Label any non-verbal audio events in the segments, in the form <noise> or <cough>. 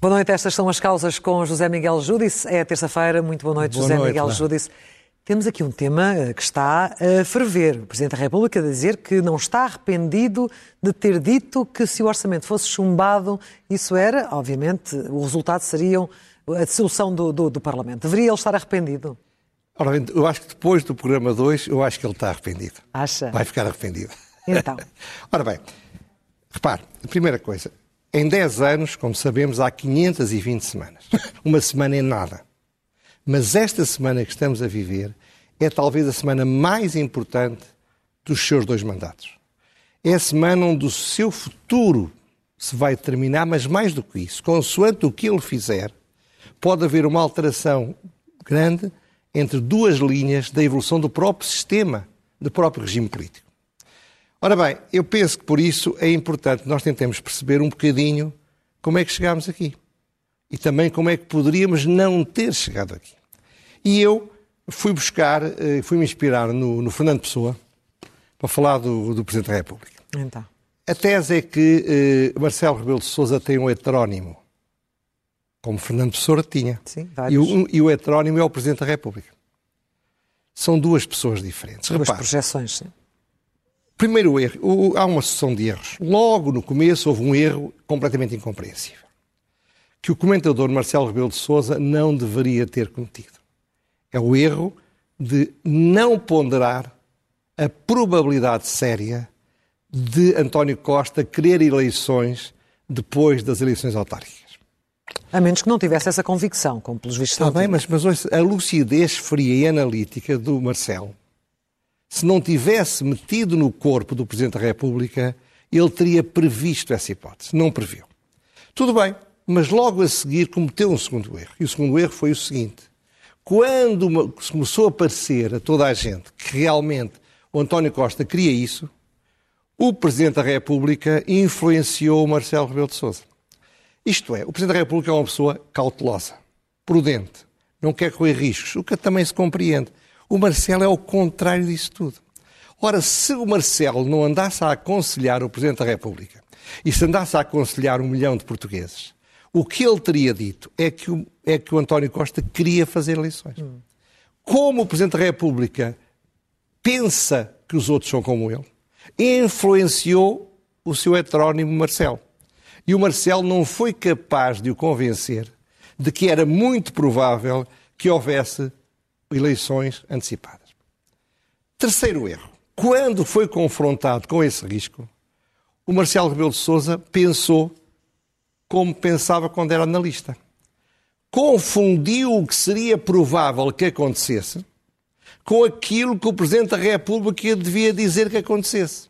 Boa noite, estas são as causas com José Miguel Júdice. É terça-feira, muito boa noite, Boa José noite, Miguel lá. Júdice. Temos aqui um tema eh, que está a ferver. O Presidente da República a dizer que não está arrependido de ter dito que se o orçamento fosse chumbado, isso era, obviamente, o resultado seria a dissolução do, do, do Parlamento. Deveria ele estar arrependido? Ora, bem, eu acho que depois do programa 2, eu acho que ele está arrependido. Acha? Vai ficar arrependido. Então. <laughs> Ora bem, repare, a primeira coisa, em 10 anos, como sabemos, há 520 semanas. <laughs> Uma semana é nada. Mas esta semana que estamos a viver é talvez a semana mais importante dos seus dois mandatos. É a semana onde o seu futuro se vai determinar, mas mais do que isso, consoante o que ele fizer, pode haver uma alteração grande entre duas linhas da evolução do próprio sistema, do próprio regime político. Ora bem, eu penso que por isso é importante nós tentemos perceber um bocadinho como é que chegámos aqui. E também como é que poderíamos não ter chegado aqui. E eu fui buscar, eh, fui me inspirar no, no Fernando Pessoa para falar do, do Presidente da República. Então. A tese é que eh, Marcelo Rebelo de Sousa tem um heterónimo, como Fernando Pessoa tinha. Sim, E o, e o heterónimo é o Presidente da República. São duas pessoas diferentes. Duas Repare, projeções, sim. Primeiro erro, o- há uma sucessão de erros. Logo no começo houve um erro completamente incompreensível, que o comentador Marcelo Rebelo de Sousa não deveria ter cometido. É o erro de não ponderar a probabilidade séria de António Costa querer eleições depois das eleições autárquicas. A menos que não tivesse essa convicção, como pelos vistos Está bem, mas, mas ouça, a lucidez fria e analítica do Marcelo, se não tivesse metido no corpo do Presidente da República, ele teria previsto essa hipótese. Não previu. Tudo bem, mas logo a seguir cometeu um segundo erro. E o segundo erro foi o seguinte: quando começou a parecer a toda a gente que realmente o António Costa queria isso, o Presidente da República influenciou o Marcelo Rebelo de Sousa. Isto é, o Presidente da República é uma pessoa cautelosa, prudente, não quer correr riscos, o que também se compreende. O Marcelo é o contrário disso tudo. Ora, se o Marcelo não andasse a aconselhar o Presidente da República e se andasse a aconselhar um milhão de portugueses, o que ele teria dito é que o, é que o António Costa queria fazer eleições. Como o Presidente da República pensa que os outros são como ele, influenciou o seu heterónimo Marcelo. E o Marcelo não foi capaz de o convencer de que era muito provável que houvesse eleições antecipadas. Terceiro erro. Quando foi confrontado com esse risco, o Marcelo Rebelo de Sousa pensou como pensava quando era analista. Confundiu o que seria provável que acontecesse com aquilo que o Presidente da República devia dizer que acontecesse.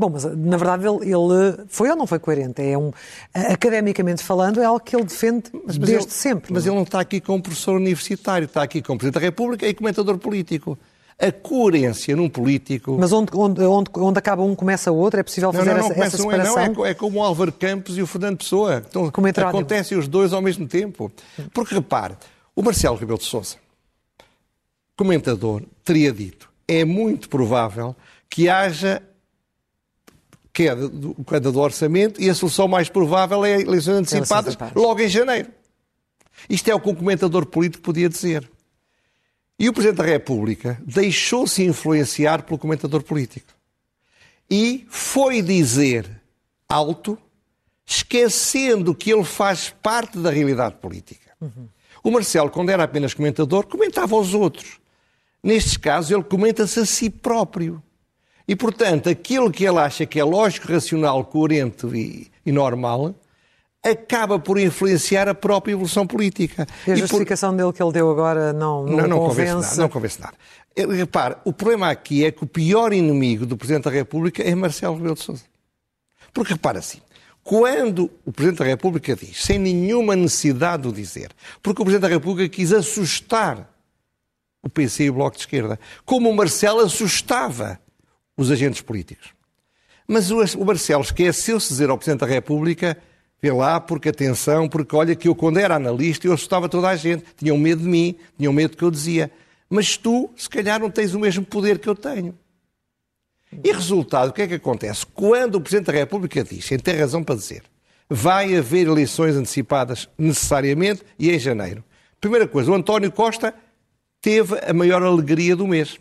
Bom, mas na verdade ele, ele foi ou não foi coerente? É um, academicamente falando, é algo que ele defende desde ele, sempre. Mas não é? ele não está aqui como professor universitário, está aqui como Presidente da República e comentador político. A coerência num político. Mas onde, onde, onde, onde acaba um começa o outro, é possível não, fazer não, não, essa, começa essa um, não, separação? é, é como o Álvaro Campos e o Fernando Pessoa. Então, acontecem os dois ao mesmo tempo. Porque repare, o Marcelo Rebelo de Sousa, comentador, teria dito: é muito provável que haja queda do, queda do orçamento e a solução mais provável é eleições antecipadas antecipadas. logo em janeiro. Isto é o que um comentador político podia dizer. E o Presidente da República deixou-se influenciar pelo comentador político. E foi dizer alto, esquecendo que ele faz parte da realidade política. O Marcelo, quando era apenas comentador, comentava aos outros. Nestes casos, ele comenta-se a si próprio. E, portanto, aquilo que ele acha que é lógico, racional, coerente e, e normal, acaba por influenciar a própria evolução política. E a E por- justificação dele que ele deu agora não, não, não, não convence. convence nada. Não convence nada. Repare, o problema aqui é que o pior inimigo do Presidente da República é Marcelo Rebelo de Sousa. Porque repara assim, quando o Presidente da República diz, sem nenhuma necessidade de o dizer, porque o Presidente da República quis assustar o PC e o Bloco de Esquerda, como o Marcelo assustava os agentes políticos. Mas o Marcelo esqueceu-se de dizer ao Presidente da República Vê lá, porque atenção, porque olha que eu quando era analista eu assustava toda a gente. Tinham medo de mim, tinham medo do que eu dizia. Mas tu, se calhar, não tens o mesmo poder que eu tenho. E resultado, o que é que acontece? Quando o Presidente da República diz, e tem razão para dizer, vai haver eleições antecipadas necessariamente e em janeiro. Primeira coisa, o António Costa teve a maior alegria do mês,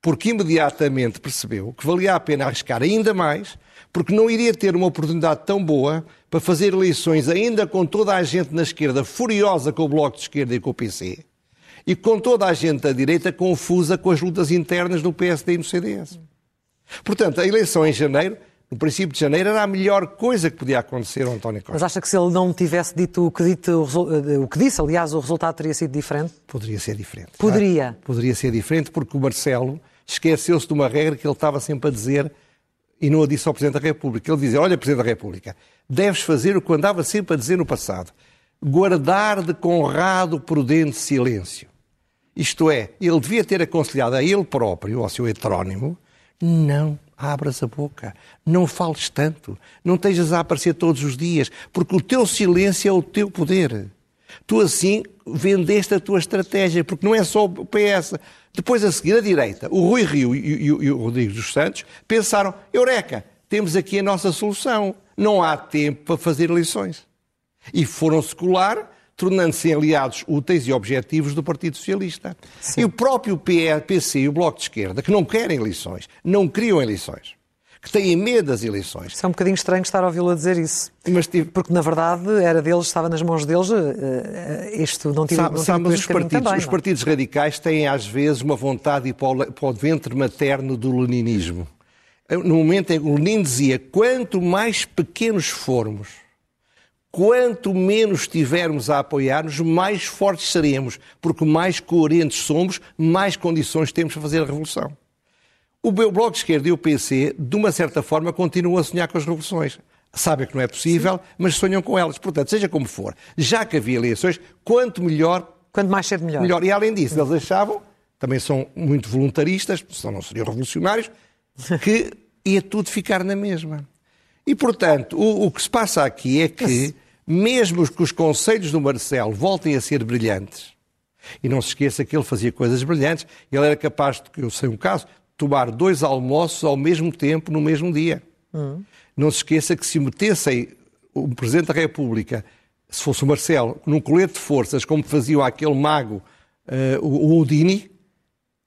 porque imediatamente percebeu que valia a pena arriscar ainda mais, porque não iria ter uma oportunidade tão boa para fazer eleições ainda com toda a gente na esquerda furiosa com o Bloco de Esquerda e com o PC, e com toda a gente da direita confusa com as lutas internas no PSD e no CDS. Portanto, a eleição em janeiro, no princípio de janeiro, era a melhor coisa que podia acontecer ao António Costa. Mas acha que se ele não tivesse dito o que, dito, o que disse, aliás, o resultado teria sido diferente? Poderia ser diferente. Poderia. Poderia ser diferente porque o Marcelo esqueceu-se de uma regra que ele estava sempre a dizer e não a disse ao Presidente da República. Ele dizia, olha, Presidente da República, deves fazer o que andava sempre a dizer no passado. Guardar de conrado prudente silêncio. Isto é, ele devia ter aconselhado a ele próprio, ao seu heterónimo, não abras a boca, não fales tanto, não estejas a aparecer todos os dias, porque o teu silêncio é o teu poder. Tu assim vendeste a tua estratégia, porque não é só o PS. Depois a seguir, a direita, o Rui Rio e, e, e o Rodrigo dos Santos pensaram, Eureka, temos aqui a nossa solução, não há tempo para fazer eleições. E foram-se colar tornando-se aliados úteis e objetivos do Partido Socialista. Sim. E o próprio PC e o Bloco de Esquerda, que não querem eleições, não criam eleições, que têm medo das eleições. Isso é um bocadinho estranho estar a ouvi-lo a dizer isso. Mas, tive... Porque, na verdade, era deles, estava nas mãos deles, isto não tinha sabe, não sabe, mas os partidos, também, os partidos radicais têm, às vezes, uma vontade para o, para o ventre materno do leninismo. No momento em que o Lenin dizia, quanto mais pequenos formos, quanto menos estivermos a apoiar-nos, mais fortes seremos, porque mais coerentes somos, mais condições temos para fazer a revolução. O Bloco de Esquerda e o PC, de uma certa forma, continuam a sonhar com as revoluções. Sabem que não é possível, mas sonham com elas. Portanto, seja como for, já que havia eleições, quanto melhor. Quanto mais cedo, melhor. melhor. E além disso, eles achavam, também são muito voluntaristas, senão não seriam revolucionários, que ia tudo ficar na mesma. E, portanto, o, o que se passa aqui é que mesmo que os conselhos do Marcelo voltem a ser brilhantes, e não se esqueça que ele fazia coisas brilhantes, ele era capaz, de, eu sei um caso, tomar dois almoços ao mesmo tempo, no mesmo dia. Uhum. Não se esqueça que se metessem o Presidente da República, se fosse o Marcelo, num colete de forças, como fazia aquele mago, uh, o Udini,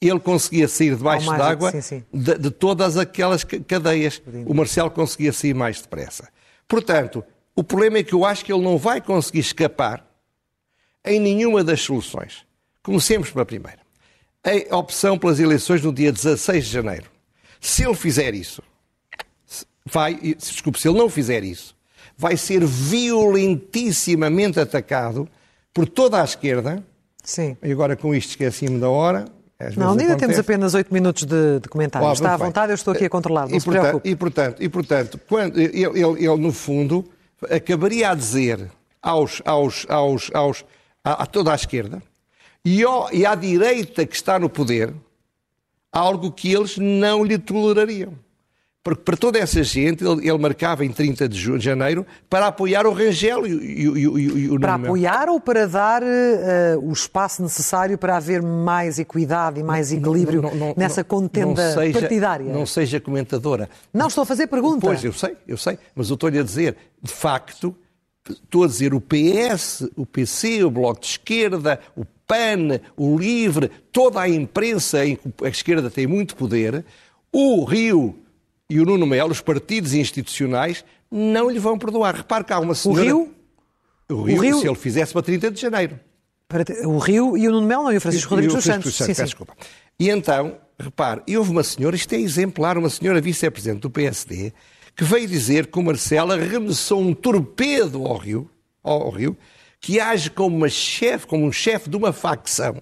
ele conseguia sair debaixo d'água de, de, todas aquelas cadeias. O Marcelo conseguia sair mais depressa. Portanto, o problema é que eu acho que ele não vai conseguir escapar em nenhuma das soluções. Comecemos pela primeira. A opção pelas eleições no dia 16 de janeiro. Se ele fizer isso, vai, desculpe, se ele não fizer isso, vai ser violentissimamente atacado por toda a esquerda. Sim. E agora com isto esqueci-me da hora. Não, ainda temos apenas oito minutos de, de comentário. Oh, Está à vontade, eu estou aqui a controlar, não e, se portanto, preocupe. E portanto, e, portanto quando, ele, ele, ele, no fundo, acabaria a dizer aos, aos, aos, aos, a, a toda a esquerda e, ao, e à direita que está no poder algo que eles não lhe tolerariam. Porque para toda essa gente, ele, ele, marcava em 30 de janeiro para apoiar o Rangel e, e, e, e o Para apoiar ou para dar uh, o espaço necessário para haver mais equidade e mais equilíbrio não, não, não, nessa contenda seja, partidária? Não seja comentadora. Não, estou a fazer pergunta. Pois, eu sei, eu sei. Mas eu estou-lhe a dizer, de facto, estou a dizer o PS, o PC, o Bloco de Esquerda, o PAN, o LIVRE, toda a imprensa em que a esquerda tem muito poder, o Rio e o Nuno Melo, os partidos institucionais, não lhe vão perdoar. Repare que há uma senhora... O Rio? O Rio, o Rio... se ele fizesse para 30 de janeiro. O Rio e o Nuno Melo, não, e o Francisco Rodrigues dos Santos. Santos. Sim, sim. Desculpa. E então, repare, e houve uma senhora, isto é exemplar, uma senhora vice-presidente do PSD, que veio dizer que o Marcelo arremessou um torpedo ao Rio, ao Rio que age como, uma chefe, como um chefe de uma facção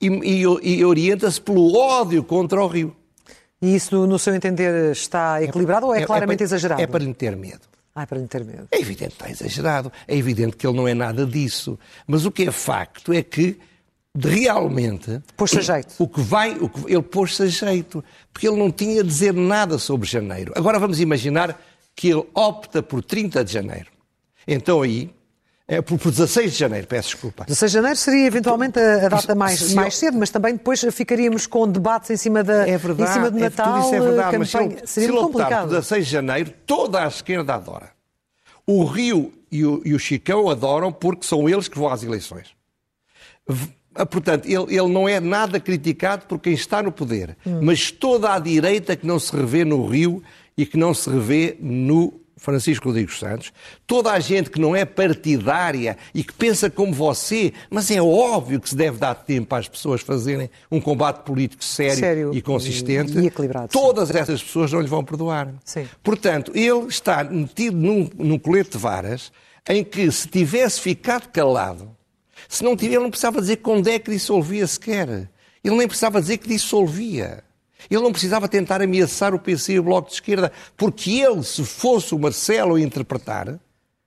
e, e, e orienta-se pelo ódio contra o Rio. E isso, no seu entender, está equilibrado é, ou é, é claramente é para, exagerado? É para lhe ter medo. Ah, é para lhe ter medo. É evidente que está exagerado. É evidente que ele não é nada disso. Mas o que é facto é que realmente. Pôs-se a jeito. O que vai, o que, ele pôs-se a jeito. Porque ele não tinha a dizer nada sobre janeiro. Agora vamos imaginar que ele opta por 30 de janeiro. Então aí, é por, por 16 de janeiro, peço desculpa. 16 de janeiro seria eventualmente a, a data mais, mais cedo, mas também depois ficaríamos com debates em cima, da, é verdade, em cima do é, Natal, isso é verdade, campanha. mas se seria se complicado. por 16 de janeiro, toda a esquerda adora. O Rio e o, e o Chicão adoram porque são eles que vão às eleições. Ah, portanto, ele, ele, não é nada criticado por quem está no poder, hum. mas toda a direita que não se revê no Rio e que não se revê no Francisco Rodrigues Santos, toda a gente que não é partidária e que pensa como você, mas é óbvio que se deve dar tempo às pessoas fazerem um combate político sério, sério e consistente, e, equilibrado, todas sim. essas pessoas não lhe vão perdoar. Sim. Portanto, ele está metido num, num colete de varas em que se tivesse ficado calado, se não tiver, ele não precisava dizer quando é que dissolvia sequer. Ele nem precisava dizer que dissolvia. Ele não precisava tentar ameaçar o PC e o Bloco de Esquerda, porque ele, se fosse o Marcelo a interpretar,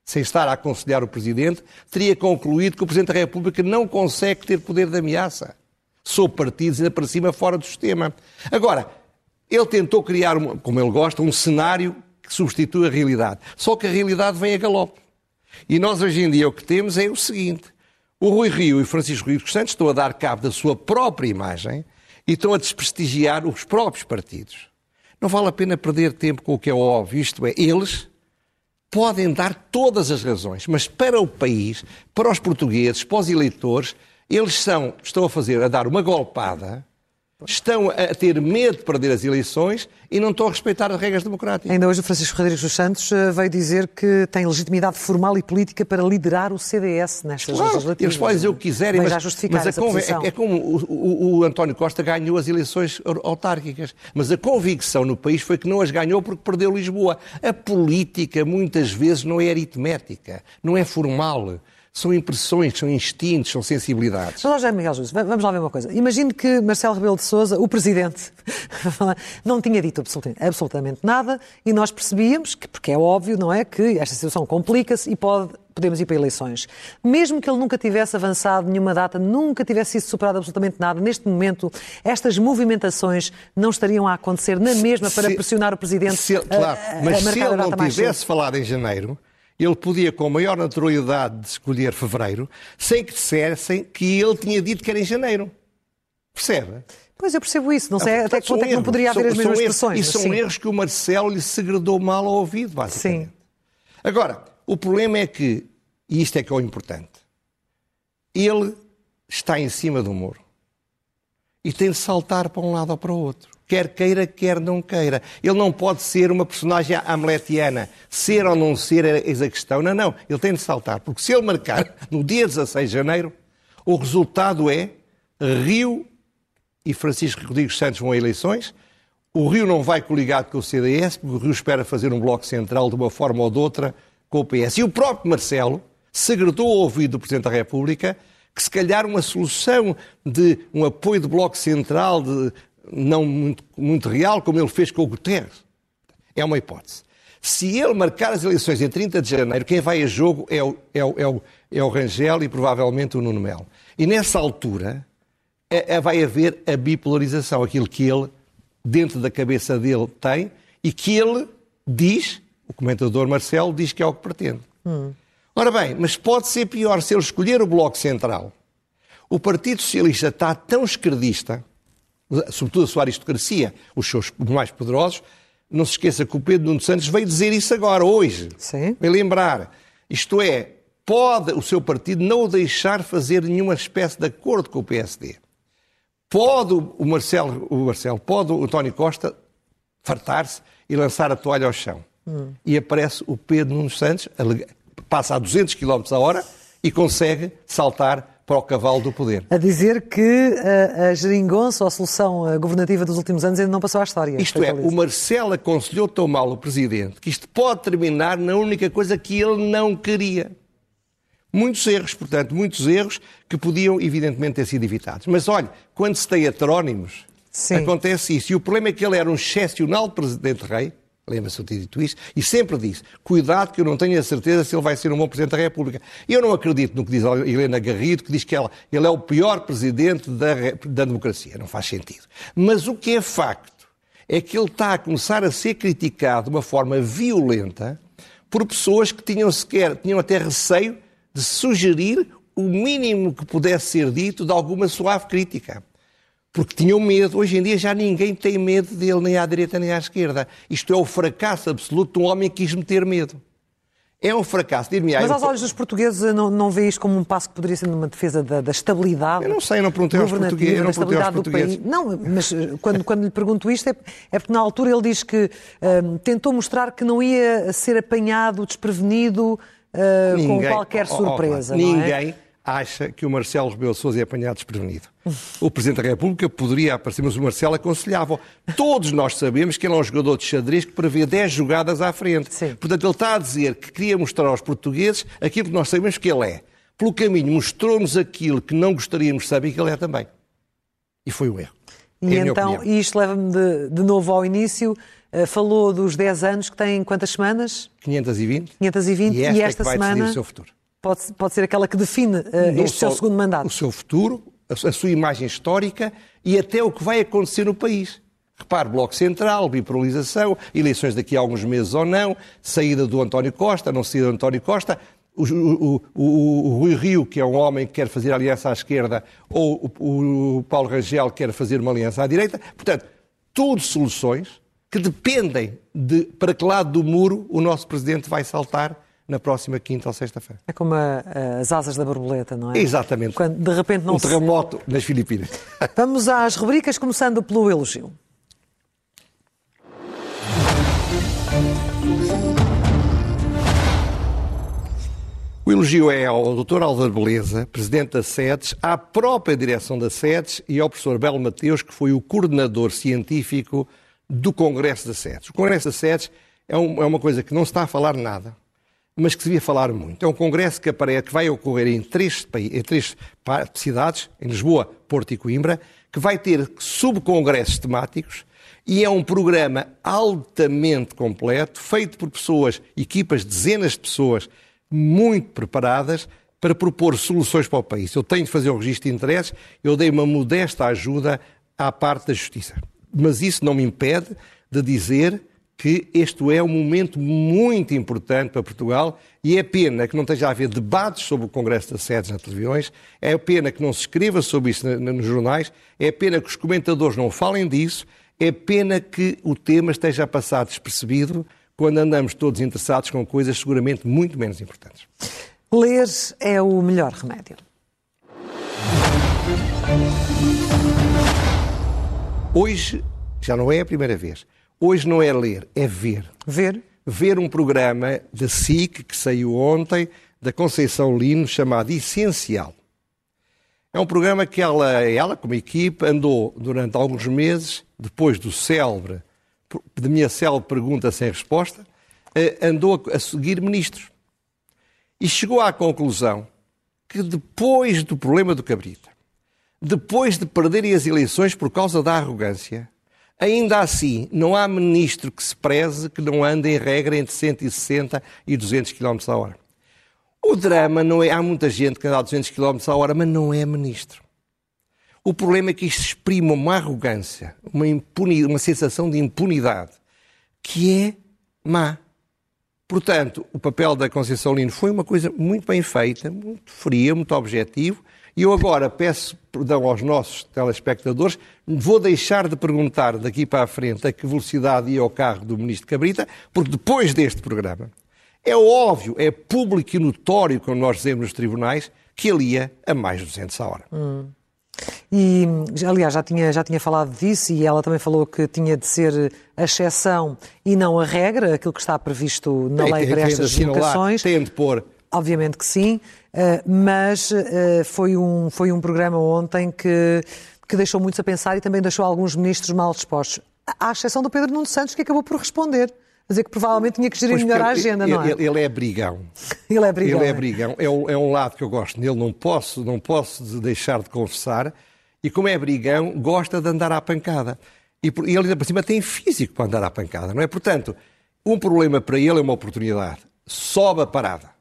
sem estar a aconselhar o Presidente, teria concluído que o Presidente da República não consegue ter poder de ameaça. Sou partidos ainda para cima fora do sistema. Agora, ele tentou criar, como ele gosta, um cenário que substitui a realidade. Só que a realidade vem a galope. E nós hoje em dia o que temos é o seguinte: o Rui Rio e Francisco Rio Santos estão a dar cabo da sua própria imagem e estão a desprestigiar os próprios partidos. Não vale a pena perder tempo com o que é óbvio, isto é, eles podem dar todas as razões, mas para o país, para os portugueses, para os eleitores, eles são, estão a fazer, a dar uma golpada estão a ter medo de perder as eleições e não estão a respeitar as regras democráticas. Ainda hoje o Francisco Rodrigues dos Santos eh, veio dizer que tem legitimidade formal e política para liderar o CDS nestas claro, legislativas. Eles podem dizer o que quiserem, mas, mas, mas é, é, como o, o, o, António Costa ganhou as eleições autárquicas, mas a convicção no país foi que não as ganhou porque perdeu Lisboa. A política muitas vezes não é aritmética, não é formal são impressões, são instintos, são sensibilidades. Mas, José Miguel Jesus, vamos lá ver uma coisa. Imagine que Marcelo Rebelo de Sousa, o Presidente, <laughs> não tinha dito absolutamente nada e nós percebíamos, que, porque é óbvio, não é, que esta situação complica-se e pode, podemos ir para eleições. Mesmo que ele nunca tivesse avançado nenhuma data, nunca tivesse sido superado absolutamente nada, neste momento, estas movimentações não estariam a acontecer na mesma para se, pressionar o Presidente se, claro, a, a, mas se ele não tivesse falado em janeiro ele podia, com maior naturalidade, escolher fevereiro, sem que dissessem que ele tinha dito que era em janeiro. Percebe? Pois eu percebo isso. Não sei até que ponto é que não poderia haver são, as mesmas expressões. E são sim. erros que o Marcelo lhe segredou mal ao ouvido, basicamente. Sim. Agora, o problema é que, e isto é que é o importante, ele está em cima do muro e tem de saltar para um lado ou para o outro quer queira, quer não queira. Ele não pode ser uma personagem hamletiana. Ser ou não ser é a questão. Não, não. Ele tem de saltar. Porque se ele marcar no dia 16 de janeiro, o resultado é Rio e Francisco Rodrigues Santos vão a eleições. O Rio não vai coligado com o CDS, porque o Rio espera fazer um bloco central de uma forma ou de outra com o PS. E o próprio Marcelo segredou ao ouvido do Presidente da República que se calhar uma solução de um apoio de bloco central, de não muito, muito real, como ele fez com o Guterres. É uma hipótese. Se ele marcar as eleições em 30 de janeiro, quem vai a jogo é o, é o, é o, é o Rangel e provavelmente o Nuno Melo. E nessa altura é, é, vai haver a bipolarização, aquilo que ele, dentro da cabeça dele, tem e que ele diz, o comentador Marcelo diz que é o que pretende. Hum. Ora bem, mas pode ser pior se ele escolher o Bloco Central. O Partido Socialista está tão esquerdista sobretudo a sua aristocracia, os seus mais poderosos, não se esqueça que o Pedro Nuno Santos veio dizer isso agora, hoje. Sim. Veio lembrar. Isto é, pode o seu partido não o deixar fazer nenhuma espécie de acordo com o PSD. Pode o Marcelo, o Marcelo pode o António Costa fartar-se e lançar a toalha ao chão. Hum. E aparece o Pedro Nuno Santos, passa a 200 km a hora e consegue saltar para o cavalo do poder. A dizer que a, a geringonça ou a solução governativa dos últimos anos ainda não passou à história. Isto é, o Marcelo aconselhou tão mal o Presidente que isto pode terminar na única coisa que ele não queria. Muitos erros, portanto, muitos erros que podiam, evidentemente, ter sido evitados. Mas olha, quando se tem heterónimos, Sim. acontece isso. E o problema é que ele era um excepcional Presidente-Rei, Lembra-se de ter dito isso? E sempre disse: cuidado, que eu não tenho a certeza se ele vai ser um bom Presidente da República. Eu não acredito no que diz a Helena Garrido, que diz que ela, ele é o pior Presidente da, da democracia. Não faz sentido. Mas o que é facto é que ele está a começar a ser criticado de uma forma violenta por pessoas que tinham sequer, tinham até receio de sugerir o mínimo que pudesse ser dito de alguma suave crítica. Porque tinham medo. Hoje em dia já ninguém tem medo dele, nem à direita nem à esquerda. Isto é o fracasso absoluto de um homem que quis meter medo. É um fracasso. Mas aos olhos dos portugueses não, não vê isto como um passo que poderia ser numa defesa da, da estabilidade? Eu não sei, eu não perguntei aos portugueses. Eu não perguntei aos portugueses. Não, mas eh, quando, quando lhe pergunto isto é, é porque na altura ele diz que um, tentou mostrar que não ia ser apanhado, desprevenido uh, ninguém, com qualquer surpresa. Oh, oh, ninguém é? Acha que o Marcelo Rebelo Sousa é apanhado desprevenido. O Presidente da República poderia aparecer, mas o Marcelo aconselhava. Todos nós sabemos que ele é um jogador de xadrez que prevê 10 jogadas à frente. Sim. Portanto, ele está a dizer que queria mostrar aos portugueses aquilo que nós sabemos que ele é. Pelo caminho, mostrou-nos aquilo que não gostaríamos de saber que ele é também. E foi um erro. E é então, isto leva-me de, de novo ao início. Uh, falou dos 10 anos que tem quantas semanas? 520. 520 e, esta e esta é que vai semana o seu futuro pode, pode ser aquela que define uh, este seu segundo mandato. O seu futuro, a sua imagem histórica e até o que vai acontecer no país. Repare, Bloco Central, bipolarização, eleições daqui a alguns meses ou não, saída do António Costa, não saída do António Costa, o, o, o, o, Rui Rio, que é um homem que quer fazer aliança à esquerda, ou o, Paulo Rangel que quer fazer uma aliança à direita. Portanto, tudo soluções que dependem de para que lado do muro o nosso Presidente vai saltar na próxima quinta ou sexta-feira. É como a, as asas da borboleta, não é? Exatamente. Quando de repente não um se... terremoto nas Filipinas. <laughs> Vamos às rubricas, começando pelo elogio. O elogio é ao Dr. Álvaro Beleza, Presidente da SEDES, à própria direção da SEDES e ao professor Belo Mateus, que foi o coordenador científico do Congresso da SEDES. O Congresso da SEDES é, um, é uma coisa que não se está a falar nada, mas que devia falar muito. É um congresso que, aparece, que vai ocorrer em três, em três cidades, em Lisboa, Porto e Coimbra, que vai ter subcongressos temáticos e é um programa altamente completo, feito por pessoas, equipas, dezenas de pessoas muito preparadas para propor soluções para o país. Eu tenho de fazer o registro de interesses, eu dei uma modesta ajuda à parte da justiça. Mas isso não me impede de dizer que este é um momento muito importante para Portugal e é pena que não esteja a haver debates sobre o Congresso das Sedes nas televisões, é pena que não se escreva sobre isso nos jornais, é pena que os comentadores não falem disso, é pena que o tema esteja a passar despercebido quando andamos todos interessados com coisas seguramente muito menos importantes. Ler é o melhor remédio. Hoje já não é a primeira vez Hoje não é ler, é ver. Ver? Ver um programa da SIC que saiu ontem, da Conceição Lino, chamado Essencial. É um programa que ela, ela como equipe, andou durante alguns meses, depois do célebre, de minha célebre pergunta sem resposta, eh, andou a seguir ministros. E chegou à conclusão que depois do problema do Cabrita, depois de perderem as eleições por causa da arrogância, Ainda assim, não há ministro que se preze que não ande em regra entre 160 e 200 km a hora. O drama não é. Há muita gente que anda a 200 km a hora, mas não é ministro. O problema é que isto exprime uma arrogância, uma, uma sensação de impunidade, que é má. Portanto, o papel da Conceição Lino foi uma coisa muito bem feita, muito fria, muito objetivo, e eu agora peço perdão aos nossos telespectadores, vou deixar de perguntar daqui para a frente a que velocidade ia o carro do Ministro Cabrita, porque depois deste programa é óbvio, é público e notório, como nós dizemos nos tribunais, que ele ia a mais de 200 a hora. Hum. E, aliás, já tinha, já tinha falado disso e ela também falou que tinha de ser a exceção e não a regra, aquilo que está previsto na lei para estas deslocações. Tem de pôr Obviamente que sim, eh, mas eh, foi um, foi um programa ontem que, que deixou muitos a pensar e também deixou alguns ministros mal dispostos. À exceção do Pedro Nuno Santos, que acabou por responder. Dizer que provavelmente tinha que gerir pois melhor a agenda, ele, não é? <laughs> Ele é brigão. ele é brigão. Ele é, é brigão. É um, é um lado que eu gosto nele, não posso, não posso deixar de confessar. E como é brigão, gosta de andar à pancada. E, e ele ainda por cima tem físico para andar à pancada, não é? Portanto, um problema para ele é uma oportunidade. Sobe a parada.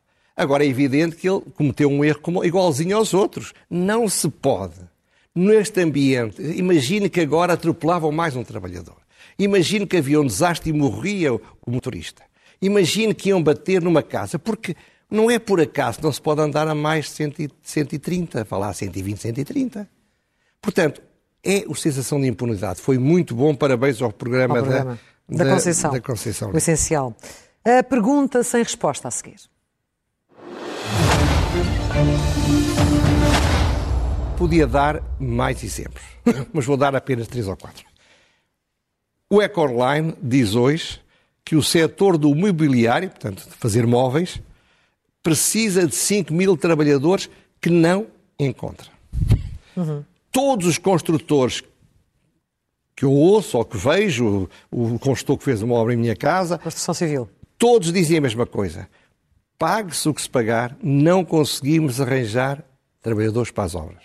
Agora é evidente que ele cometeu um erro como, igualzinho aos outros. Não se pode, neste ambiente, imagine que agora atropelavam mais um trabalhador. Imagine que havia um desastre e morria o motorista. Imagine que iam bater numa casa, porque não é por acaso, não se pode andar a mais de 130, falar 120, 130. Portanto, é o sensação de impunidade. Foi muito bom, parabéns ao programa, ao programa da, da, Conceição. da Conceição. O essencial. A pergunta sem resposta a seguir. Podia dar mais exemplos, <laughs> mas vou dar apenas três ou quatro. O Ecoline diz hoje que o setor do mobiliário, portanto, de fazer móveis, precisa de 5 mil trabalhadores que não encontra. Uhum. Todos os construtores que eu ouço ou que vejo, o construtor que fez uma obra em minha casa. Construção civil. Todos dizem a mesma coisa. Pague-se o que se pagar, não conseguimos arranjar trabalhadores para as obras.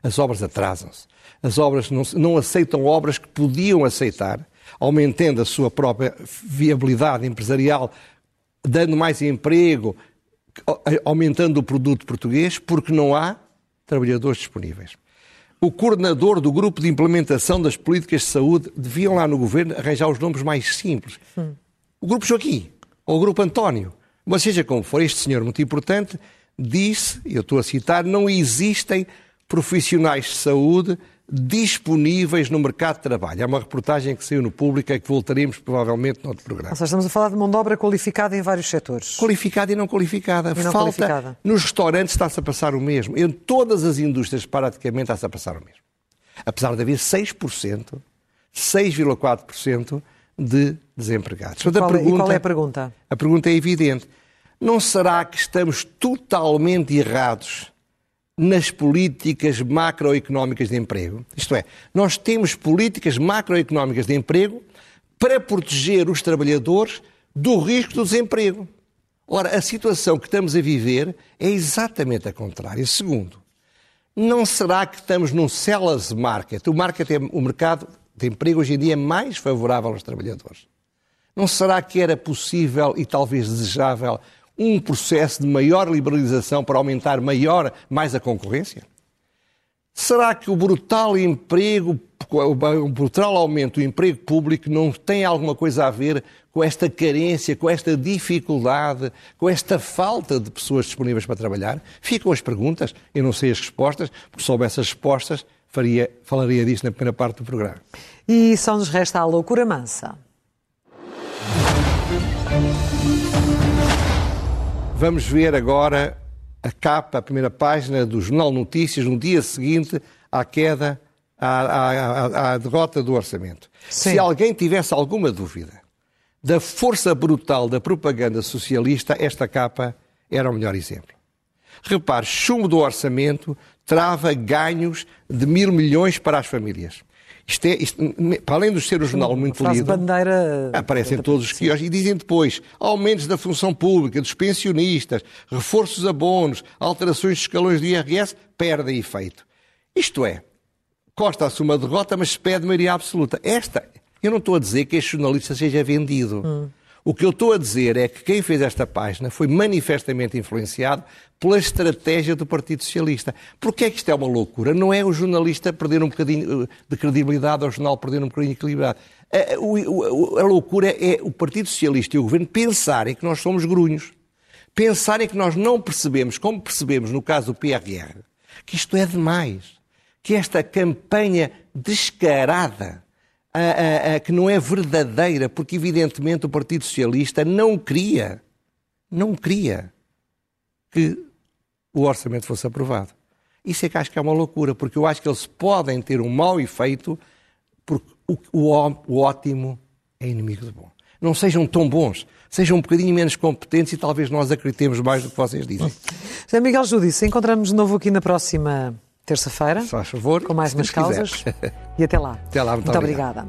As obras atrasam-se. As obras não, não aceitam obras que podiam aceitar, aumentando a sua própria viabilidade empresarial, dando mais emprego, aumentando o produto português, porque não há trabalhadores disponíveis o coordenador do grupo de implementação das políticas de saúde deviam lá no governo arranjar os nomes mais simples. O grupo Joaquim ou o grupo António. Mas seja como for, este senhor muito importante disse, eu estou a citar, não existem profissionais de saúde disponíveis no mercado de trabalho. É uma reportagem que saiu no público e que voltaremos provavelmente no outro programa. Ou seja, estamos a falar de mão de obra qualificada em vários setores. Qualificada e não qualificada. E não Falta, qualificada. Nos restaurantes está-se a passar o mesmo. Em todas as indústrias praticamente está-se a passar o mesmo. Apesar de haver 6%, 6,4% de desempregados. Qual, pergunta, e qual é a pergunta? A pergunta é evidente. Não será que estamos totalmente errados nas políticas macroeconómicas de emprego. Isto é, nós temos políticas macroeconómicas de emprego para proteger os trabalhadores do risco do desemprego. Ora, a situação que estamos a viver é exatamente a contrária. Segundo, não será que estamos num sellers market? O, market é, o mercado de emprego hoje em dia é mais favorável aos trabalhadores. Não será que era possível e talvez desejável um processo de maior liberalização para aumentar maior, mais a concorrência? Será que o brutal emprego, o brutal aumento do emprego público não tem alguma coisa a ver com esta carência, com esta dificuldade, com esta falta de pessoas disponíveis para trabalhar? Ficam as perguntas, eu não sei as respostas, porque se soubesse as respostas, faria, falaria disso na primeira parte do programa. E só nos resta a loucura mansa. Vamos ver agora a capa, a primeira página do Jornal Notícias, no dia seguinte à queda, à, à, à derrota do orçamento. Sim. Se alguém tivesse alguma dúvida da força brutal da propaganda socialista, esta capa era o melhor exemplo. Repare, chumbo do orçamento trava ganhos de mil milhões para as famílias. Isto é, isto, para além de ser o jornal muito lido, bandeira... aparecem todos os quiosques e dizem depois aumentos da função pública, dos pensionistas, reforços a bónus, alterações de escalões de IRS, perdem efeito. Isto é, costa-se uma derrota, mas se pede maioria absoluta. Esta, eu não estou a dizer que este jornalista seja vendido. Hum. O que eu estou a dizer é que quem fez esta página foi manifestamente influenciado pela estratégia do Partido Socialista. Porquê é que isto é uma loucura? Não é o jornalista perder um bocadinho eh, de credibilidade ou o jornal perder um bocadinho de credibilidade. A, a, a loucura é o Partido Socialista e o Governo pensarem que nós somos grunhos. Pensarem que nós não percebemos, como percebemos no caso do PRR, que isto é demais. Que esta campanha descarada a, a, a, que não é verdadeira, porque evidentemente o Partido Socialista não queria, não queria que o orçamento fosse aprovado. Isso é que acho que é uma loucura, porque eu acho que eles podem ter um mau efeito, porque o, o, o ótimo é inimigo do bom. Não sejam tão bons, sejam um bocadinho menos competentes e talvez nós acreditemos mais do que vocês dizem. José Miguel Judice, encontramos de novo aqui na próxima terça-feira. Faz favor. Com mais umas causas. <laughs> e até lá. Até lá, muito, muito obrigada.